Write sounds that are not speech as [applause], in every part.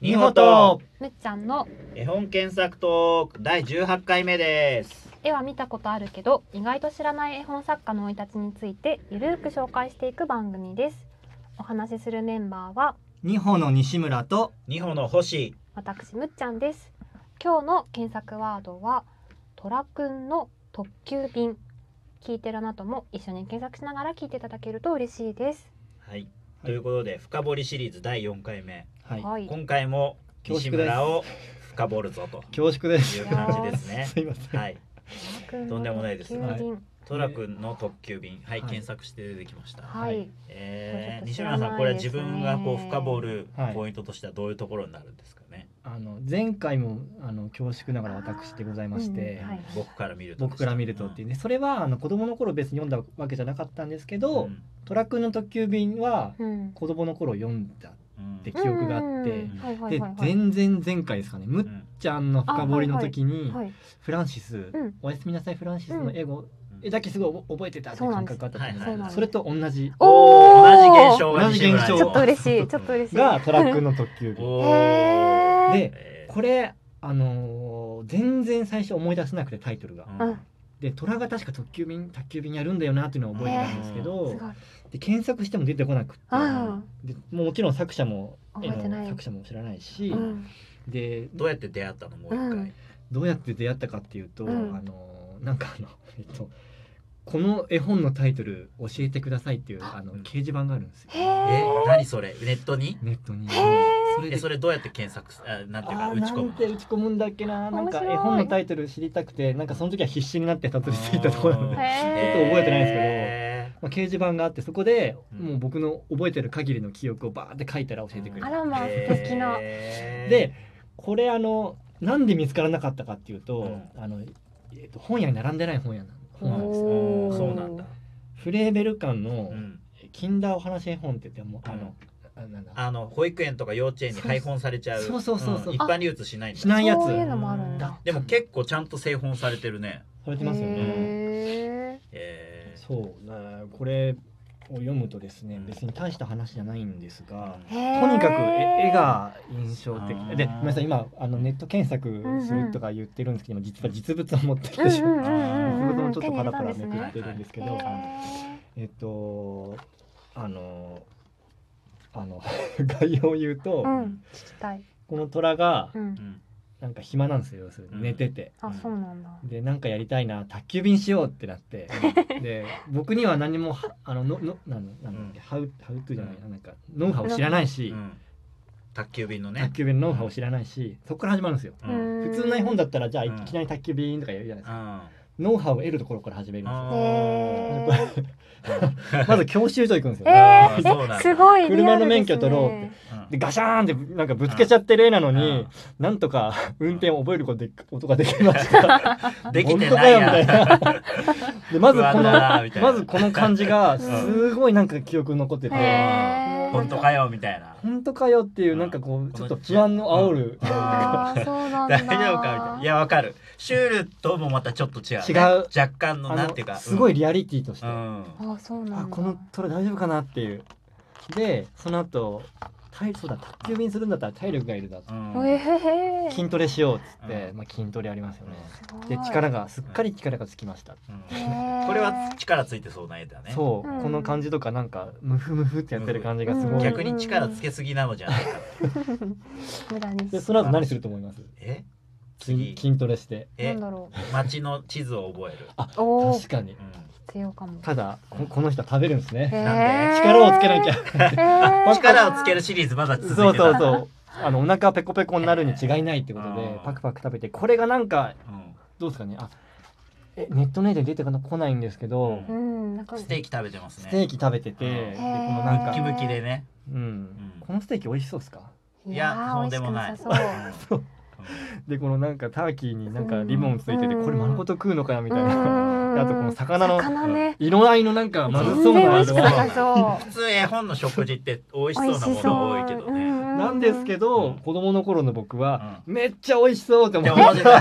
ニホと。むっちゃんの。絵本検索トーク第18回目です。絵は見たことあるけど意外と知らない絵本作家の生い立ちについてゆるく紹介していく番組です。お話しするメンバーは二歩の西村とニホの星。私むっちゃんです。今日の検索ワードはトラくんの特急便。聞いてるあなたも一緒に検索しながら聞いていただけると嬉しいです。はい。ということで深掘りシリーズ第4回目はい。はい。今回も西村を深掘るぞと。恐縮です。いう感じですね。[laughs] すいません、はい。トラくとんでもないです。特急便トラ君の特急便。はい、はい。検索して出てきました、はい、えー、ちょっと西村さんこれは自分がこう深掘るはいポイントとしてはどういうところになるんですかね、あの前回もあの恐縮ながら私でございまして、うんはい。僕から見ると僕から見るとっていうね。それはあの子供の頃別に読んだわけじゃなかったんですけど、うん。トラ君の特急便はうん。子供の頃読んだうんって記憶があって、ではい全然前回ですかね。むっちゃんの深掘りの時に、はいフランシス、ん。おやすみなさいフランシスの英語、うん。絵だけすごい覚えてたっていう感覚があったんです。そうなんですそれと同じ。おー。同じ現象が同じ現象。ちょっと嬉しいちょっと嬉しい。がトラックの特急でえー。これあのー全然最初思い出せなくてタイトルが、で虎が確か特急便宅急便やるんだよなっていうのは覚えてたんですけど、で検索しても出てこなくって。あでもうもちろん作者も絵覚えてない。の作者も知らないし、うん。でどうやって出会ったの？もう一回、うん。どうやって出会ったかっていうと、うん。あのーなんかあのえっとこの絵本のタイトル教えてくださいっていうあのうん。掲示板があるんですよ。へえー何それ？ネットに？ネットに。それでえそれどうやって検索すあなんていうか打ち込むなんて打ち込むんだっけな。なんか絵本のタイトル知りたくてなんかその時は必死になってたどり着いたところなので、ちょっと覚えてないんですけど。へあ、掲示板があってそこでうん。もう僕の覚えてる限りの記憶をバーって書いたら教えてくれる、あらまあー。素敵な。でこれあのなんで見つからなかったかっていうと、うん。あのえっと本屋に並んでない本屋な本なんです。そうなんだ、フレーベル館のうん、「キンダーお話絵本」って言ってもうあの、あなん。だあの保育園とか幼稚園に配本されちゃう。そうそうそうそう。ん一般流通しないしないやつ。そういうのもあるんだ。でも結構ちゃんと製本されてるね。されてますよね。へえー。そう。ねこれを読むとですねうん。別に大した話じゃないんですが、とにかく絵絵が印象的。でごめんなさい今あのネット検索するとか言ってるんですけど、実は実物を持ってきてし。まう、うんうんうんうん。うん実物もちょっとパラパラめくってるんですけど、へえっとあのあの [laughs] 概要を言うと、ーうん聞きたい。この虎がううん。んなんか暇なんですよ要するに。寝てて。あそうなんだ。でなんかやりたいな宅急便しようってなって。で僕には何もはあのののなんなんだっけ、うん。ハウハウトゥじゃないななんかノウハウ知らないし、うん。宅急便のね。宅急便のノウハウ知らないし、そこから始まるんですよ。うん。普通の絵本だったらじゃあいうんきなり宅急便とかやるじゃないですか、あノウハウを得るところから始めるんですよ。[laughs] まず教習所行くんですよ、えーすごい車の免許取ろうって。でガシャーンってなんかぶつけちゃってる絵なのに、うん。なんとか運転を覚えることでことができました。[laughs] できてないみたいな。でまずこのまずこの感じがすごいなんか記憶に残ってて、本当かよみたいな。本当かよっていうなんかこうちょっと不安の煽る、大丈夫かみたいな。いやわかる。シュールともまたちょっと違う、ね、違う。若干のあなんていうかのすごいリリアリティとして、うん。あそうなんだ。あこの虎大丈夫かなっていう。でその後体そうだ宅急便するんだったら体力がいるだうん。えへへ筋トレしようっつって、うん。まあ、筋トレありますよね、で力がすっかり力がつきました、これは力ついてそうな絵だね。そう、うん。この感じとかなんかムフムフってやってる感じがすごい、うん。逆に力つけすぎなのじゃないか。[laughs] 無駄にでその後何すると思います？え？次。筋筋トレして。えなんだろ街の地図を覚える、うおお確かに必要かも。ただここの人は食べるんですね。なんで？力をつけなきゃ。[laughs] 力をつけるシリーズまだ続いてそうそうう、そう。あのお腹ペコペコになるに違いないってことでうん。パクパク食べてこれがなんかうん。どうですかね？あえネットネーで出てこないんですけど、ステーキ食べてますね。ステーキ食べてて、うん。でこのなんかムキムキでね、うん、このステーキ美味しそうですか？いやーそうでもない。美味しくなさそう [laughs] でこのなんかターキーになんかリボンついてて、うん。これ丸ごと食うのかよみたいな、あとこの魚の色合いのなんかまず全そうなの普通絵本の食事って美味しそうなものが多いけどね、なんですけど、うん。子供の頃の僕は、めっちゃ美味しそうって思って。って思ってた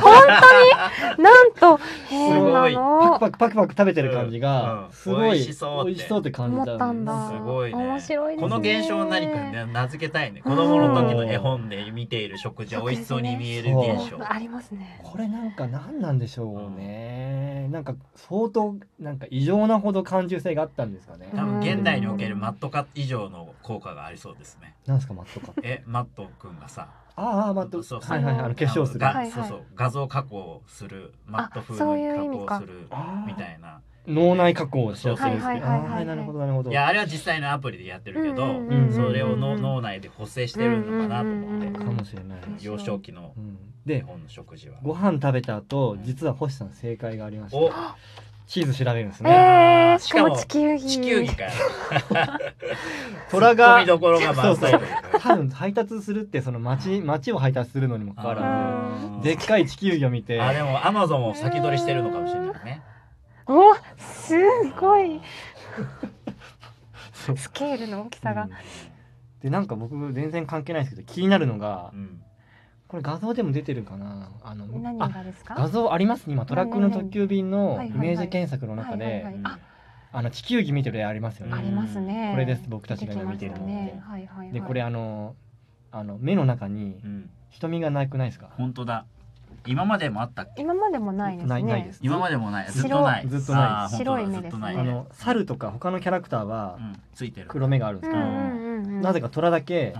なんと？[laughs] 変なごい。パクの？パクパクパク食べてる感じが、うん。すごい美味しそうって。美味しそうって感じた思ったんだ。すごいね。面白いですね。この現象を何かね名付けたいね。子供の時の絵本で見ている食事は美味しそうに見える現象。ありますね。これなんか何なんでしょうね、なんか相当なんか異常なほど感受性があったんですかね、多分現代におけるマット化以上の効果がありそうですね。なんですかマットかえマット君がさああマットそうそう。はいはいはいあの化粧する。がはいはい。そうそう。画像加工するマット風に加工するみたいな。脳内加工をしようとするんですけどはいはいはいはい。あーなるほどなるほど。いやあれは実際のアプリでやってるけど、うんうんうんそれをの脳内で補正してるのかなと思って、うんかもしれない、うん幼少期のうん。絵で本の食事は。ご飯食べた後実は星さん正解がありましお。てチーズ調べるんですね、えー、しかも地球儀。地球儀かよ。[laughs] 虎がツッコミどころが満載多分配達するってその町町を配達するのにもかかわらあずでっかい地球儀を見てあでもアマゾンを先取りしてるのかもしれないね。[laughs] おすごい。スケールの大きさが。うん、でなんか僕全然関係ないですけど気になるのがうん。これ画像でも出てるかな。あの何あがですか？画像あります？ね今トラックの特急便のイメージ検索の中はいはいではいああの地球儀見てる絵ありますようんありねますね。これです僕たちが今見てるの。ねはいはいはい。でこれあのあの目の中にうん。瞳がなくないですか？本当だ。今までもあったっけ？今までもないですね。ないないです。今までもない。ずっ白とない。ずっとない。白い目ですね。ずっとない。あの猿とか他のキャラクターはうん。ついてる。黒目があるんですけど。うんうんうんうん。なぜか虎だけ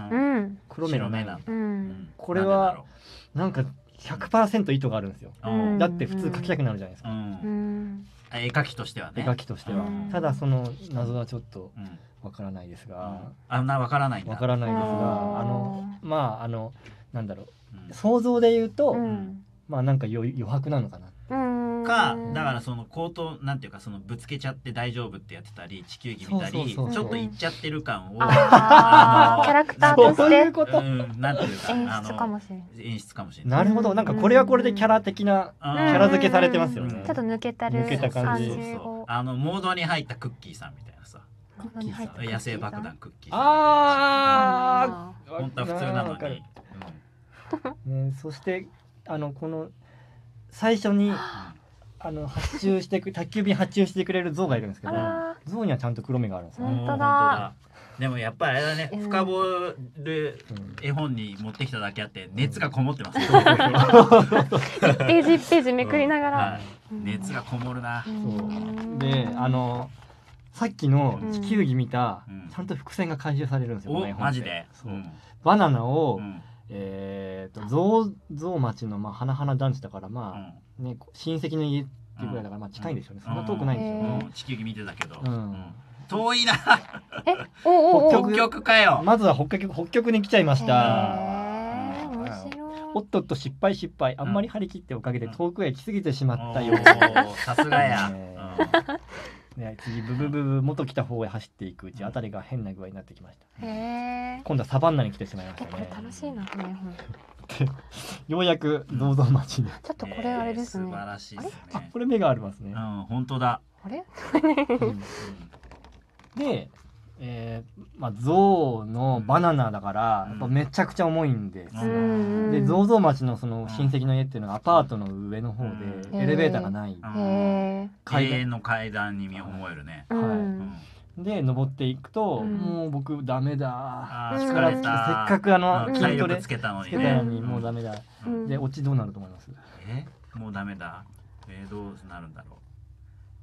黒目がない。白目なうん。これはなんか100%意図があるんですよ。う。ん。だって普通描きたくなるじゃないですか。うん。うん。あ絵描きとしてはね。絵描きとしては。うん。ただその謎はちょっとうん。わからないですが。あん。なわからないわからないですがあのまああのなんだろう。想像で言うとうん。まあなんか余余白なのかな。うんかだからその口頭なんていうかそのぶつけちゃって大丈夫ってやってたり地球儀見たりそうそうそう。ちょっといっちゃってる感をキャラクターとそうして。いうことうんなんていう。か演あ出かものしれない。演出かもしれない。なるほど。なんかこれはこれでキャラ的なキキャラ付けされてますよね。うん。ちょっと抜けたる抜けた感じ。そうそうそう。あのモードに入ったクッキーさんみたいなさ。モードに入った野生爆弾クッキーさん。ああー本当は普通なのわかる。に [laughs] ねそしてあのこの最初にあの発注してく [laughs] 宅急便発注してくれる象がいるんですけどー。あ象にはちゃんと黒目があるんですよ、本当だ。でもやっぱりあれだねうん。深掘るうん絵本に持ってきただけあって熱がこもってますね。ー1ページ1ページめくりながら。はい。熱がこもるな。そう。であのさっきの地球儀見た、うん。ちゃんと伏線が回収されるんですよ、こおの絵本って。マジで？そう。うん。バナナを、うん。えー、と象象町のまあ花々団地だからまあ、ね親戚の家っていうぐらいだからまあ近いんでしょうね、そんな遠くないんですようね。ん、地球儀見てたけど、うん。うん。遠いな。えおおお北北極かよ、まずは北極北極に来ちゃいました。おっとっと失敗失敗。あんまり張り切っておかげで遠くへ来すぎてしまったよさすがや、ね。うん。ね、次ブブブブ元来た方へ走っていくうちあたりが変な具合になってきました。へえ今度はサバンナに来てしまいましえこれたね楽しいなこの絵本 [laughs] ようやく銅像町に。ちょっとこれあれですね。えー素晴らしいですあねこれ目がありますね。う、ん本当だ、あれ？うん。で、えーまあ、象のバナナだから、うん。やっぱめちゃくちゃ重いんです、うん。で象像町のその親戚の家っていうのがアパートの上の方でうん。エレベーターがない、うん。へ階段。永遠の階段に思えるね、えうはい。うん。んで登っていくと、うん。もう僕ダメだ。疲れた。せっかくあのうん。筋トレつけたのに。ねつけたのにもうダメだ、うん。でオチどうなると思います？え？もうダメだ？えーどうなるんだろ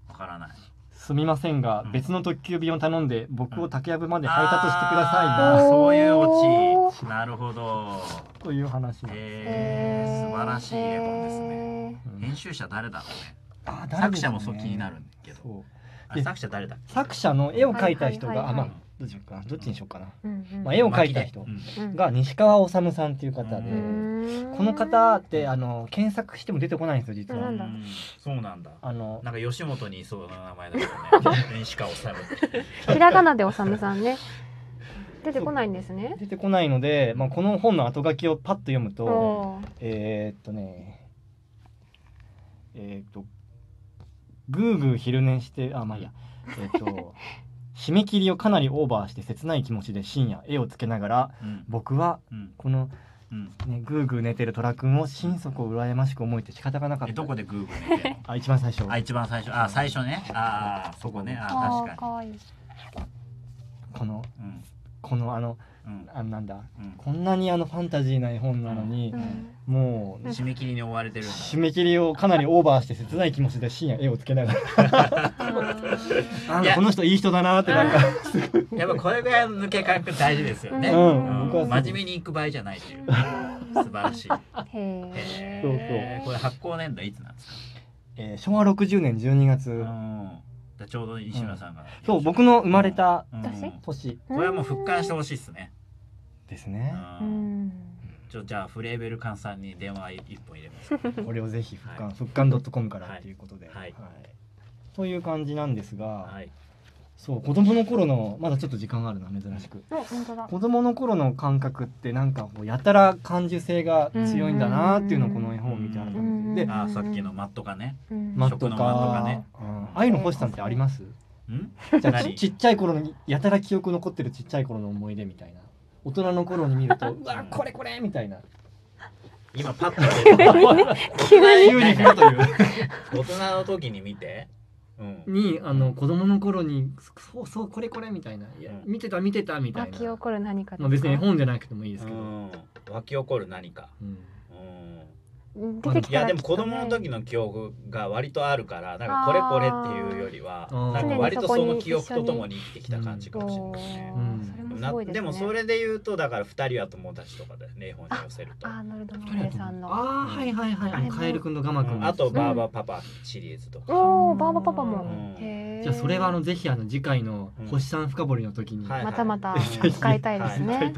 う？わからない。すみませんが、うん。別の特急便を頼んで僕を竹やぶまであ配達してくださいーな、そういうおオチ。なるほど。という話です、えー、素晴らしい絵本ですね。ねうん。編集者誰だろうね。あ作者もそう気になるんだけど。そう。あ作者誰だ？作者の絵を描いた人が、はいはいはいはい。あまあどっちにしようかな。どっちにしようかな、うんうん。まあ、絵を描いた人が西川治さんっていう方で、うん。この方ってあの検索しても出てこないんですよ実は、そうなんだ。あのなんか吉本にいそうな名前だけどね。[laughs] 西川治。ひらがなでおさむさんね。出てこないんですね。出てこないので、まあ、この本の後書きをパッと読むとえー、っとねえー、っとぐーぐー昼寝してあまあいいや。えー、っと [laughs] 締め切りをかなりオーバーして切ない気持ちで深夜絵をつけながらうん。僕はうん。この、うん。ね、ぐーぐー寝てる虎くんを心底羨ましく思えて仕方がなかった。えどこでグーグー寝て [laughs] あ一番最初。あ一番最初。あ最初ね。ああそこね。ああ確かーかわいい。このにうん。このあのうんあなんだ。うん。こんなにあのファンタジーな絵本なのにう、ん。もう締め切りに追われてる締め切りをかなりオーバーして切ない気持ちで深夜絵をつけながら。[laughs] この人いい人だなってなんか。[laughs] やっぱこれぐらいの抜け感大事ですよね、うん。僕はそう真面目に行く場合じゃないという。素晴らしい。へへそうえーこれ発行年度いつなんですか？えー昭和60年12月、うんだちょうど西村さんが、そう僕の生まれたうん。私？年。これはもう復刊してほしいっすね、ですね、ちょじゃあフレーベル館さんに電話一本入れます。これをぜひ復刊、はい。復刊 .com からっていうことで、はい。という感じなんですが、はいそう子供の頃のまだちょっと時間があるな珍しく。子供の頃の感覚ってなんかこうやたら感受性が強いんだなっていうのをこの絵本を見て改めて。であーさっきのマットがね。うん。マット食のマットがか、ね。うんああいうの星さんってあります？ん？じゃあ何？ちちっちゃい頃にやたら記憶残ってるちっちゃい頃の思い出みたいな。大人の頃に見るとうわこれこれみたいな。今パッと [laughs] 急に。急に。来るという。大人の時に見て。うんにあの子供の頃にそうそうこれこれみたいな。見てた見てたみたいな。湧き起こる何かまあ別に絵本じゃなくてもいいですけど、うん。湧き起こる何か。うん。うん。うん出てきいやでもたらきっとね。子供の時の記憶が割とあるからなんかこれこれっていうよりはなんか割とその記憶とともに生きてきた感じかもしれないね。おーそれもすなごいですね。でもそれで言うとだから二人は友達とかだよね絵本に寄せると。あーなるほど。さんの。ああはいはいはいカエルくんとガマくん。うん。あとバーバパパシリーズとか。おおバーバパパも。うん。じゃあそれはあのぜひあの次回の星さん深掘りの時に、はい。またまたはい。使いたいですはい。ね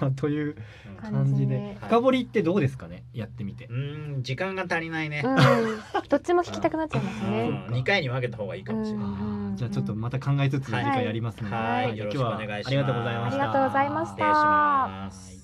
うんという感感じで。はい深掘りってどうですかね？やってみて。う、ん時間が足りないね。うん。どっちも聞きたくなっちゃいますね。うん。二回に分けた方がいいかもしれないじゃあちょっとまた考えつつ次回やりますので、はい。じゃあよろしくお願いします。今日はありがとうございました。ありがとうございました。失礼します